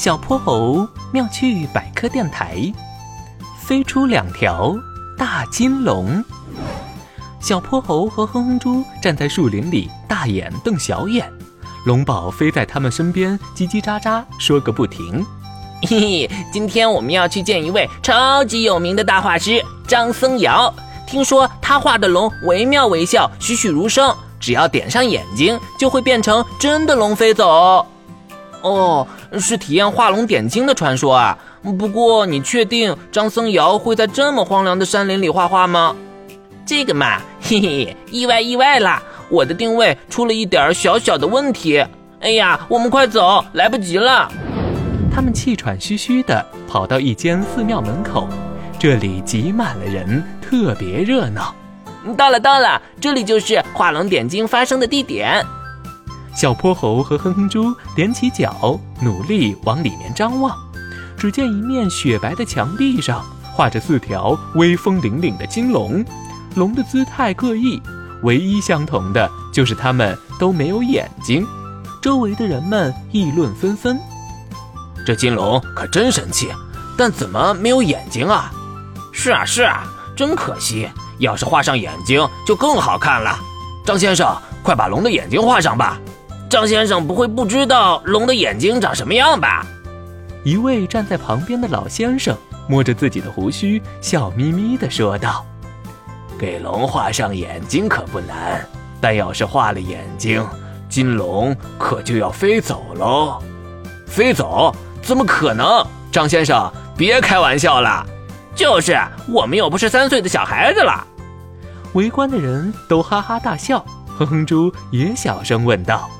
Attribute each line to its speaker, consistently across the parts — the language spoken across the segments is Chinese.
Speaker 1: 小泼猴妙趣百科电台，飞出两条大金龙。小泼猴和哼哼猪站在树林里，大眼瞪小眼。龙宝飞在他们身边，叽叽喳喳说个不停。
Speaker 2: 嘿嘿，今天我们要去见一位超级有名的大画师张僧繇。听说他画的龙惟妙惟肖，栩栩如生，只要点上眼睛，就会变成真的龙飞走。哦，是体验画龙点睛的传说啊。不过，你确定张僧繇会在这么荒凉的山林里画画吗？这个嘛，嘿嘿，意外意外啦！我的定位出了一点小小的问题。哎呀，我们快走，来不及了。
Speaker 1: 他们气喘吁吁地跑到一间寺庙门口，这里挤满了人，特别热闹。
Speaker 2: 到了，到了，这里就是画龙点睛发生的地点。
Speaker 1: 小泼猴和哼哼猪踮起脚，努力往里面张望。只见一面雪白的墙壁上画着四条威风凛凛的金龙。龙的姿态各异，唯一相同的就是它们都没有眼睛。周围的人们议论纷纷：“
Speaker 3: 这金龙可真神气，但怎么没有眼睛啊？”“
Speaker 2: 是啊，是啊，真可惜，
Speaker 3: 要是画上眼睛就更好看了。”张先生，快把龙的眼睛画上吧！
Speaker 2: 张先生不会不知道龙的眼睛长什么样吧？
Speaker 1: 一位站在旁边的老先生摸着自己的胡须，笑眯眯地说道。
Speaker 3: 给龙画上眼睛可不难，但要是画了眼睛，金龙可就要飞走喽。飞走？怎么可能？张先生，别开玩笑了。
Speaker 2: 就是，我们又不是三岁的小孩子了。
Speaker 1: 围观的人都哈哈大笑。哼哼猪也小声问道：“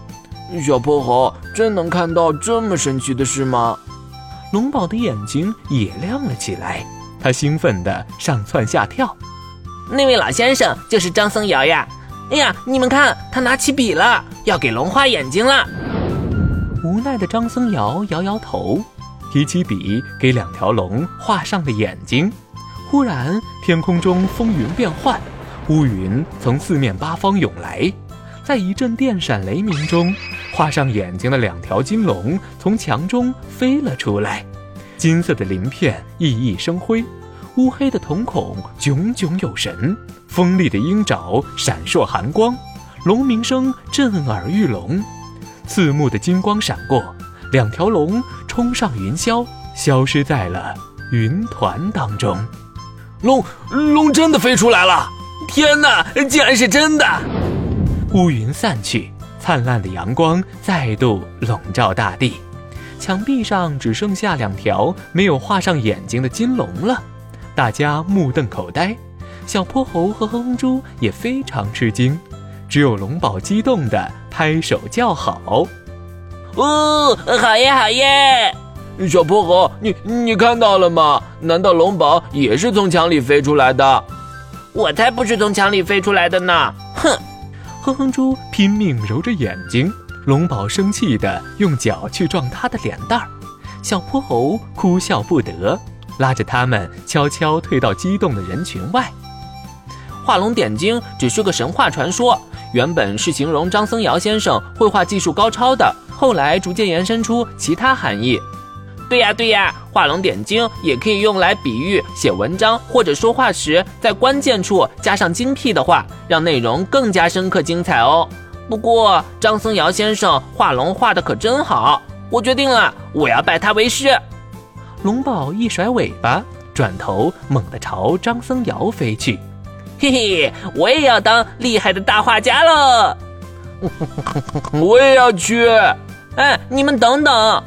Speaker 4: 小泼猴，真能看到这么神奇的事吗？”
Speaker 1: 龙宝的眼睛也亮了起来，他兴奋地上蹿下跳。
Speaker 2: 那位老先生就是张僧繇呀！哎呀，你们看，他拿起笔了，要给龙画眼睛了。
Speaker 1: 无奈的张僧繇摇摇头，提起笔给两条龙画上了眼睛。忽然，天空中风云变幻，乌云从四面八方涌来，在一阵电闪雷鸣中，画上眼睛的两条金龙从墙中飞了出来，金色的鳞片熠熠生辉。乌黑的瞳孔炯炯有神，锋利的鹰爪闪烁寒光，龙鸣声震耳欲聋，刺目的金光闪过，两条龙冲上云霄，消失在了云团当中。
Speaker 3: 龙龙真的飞出来了！天哪，竟然是真的！
Speaker 1: 乌云散去，灿烂的阳光再度笼罩大地，墙壁上只剩下两条没有画上眼睛的金龙了。大家目瞪口呆，小泼猴和哼哼猪也非常吃惊，只有龙宝激动地拍手叫好：“
Speaker 2: 哦，好耶，好耶！”
Speaker 4: 小泼猴，你你看到了吗？难道龙宝也是从墙里飞出来的？
Speaker 2: 我才不是从墙里飞出来的呢！哼！
Speaker 1: 哼哼猪拼命揉着眼睛，龙宝生气地用脚去撞他的脸蛋儿，小泼猴哭笑不得。拉着他们悄悄退到激动的人群外。
Speaker 2: 画龙点睛只是个神话传说，原本是形容张僧繇先生绘画技术高超的，后来逐渐延伸出其他含义。对呀对呀，画龙点睛也可以用来比喻写文章或者说话时，在关键处加上精辟的话，让内容更加深刻精彩哦。不过张僧繇先生画龙画的可真好，我决定了，我要拜他为师。
Speaker 1: 龙宝一甩尾巴，转头猛地朝张僧繇飞去。
Speaker 2: 嘿嘿，我也要当厉害的大画家喽！
Speaker 4: 我也要去。
Speaker 2: 哎，你们等等！